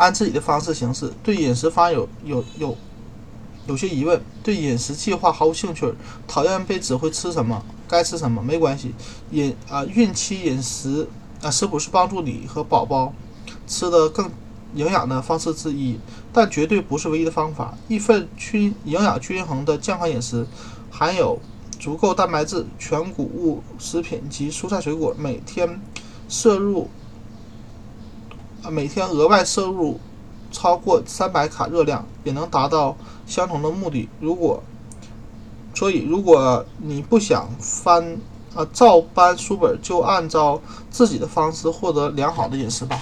按自己的方式行事。对饮食方有有有有些疑问，对饮食计划毫无兴趣，讨厌被指挥吃什么，该吃什么，没关系。饮啊，孕期饮食啊，食谱是帮助你和宝宝吃的更营养的方式之一，但绝对不是唯一的方法。一份均营养均衡的健康饮食，含有足够蛋白质、全谷物食品及蔬菜水果，每天摄入，每天额外摄入超过三百卡热量，也能达到相同的目的。如果所以，如果你不想翻啊照搬书本，就按照自己的方式获得良好的饮食吧。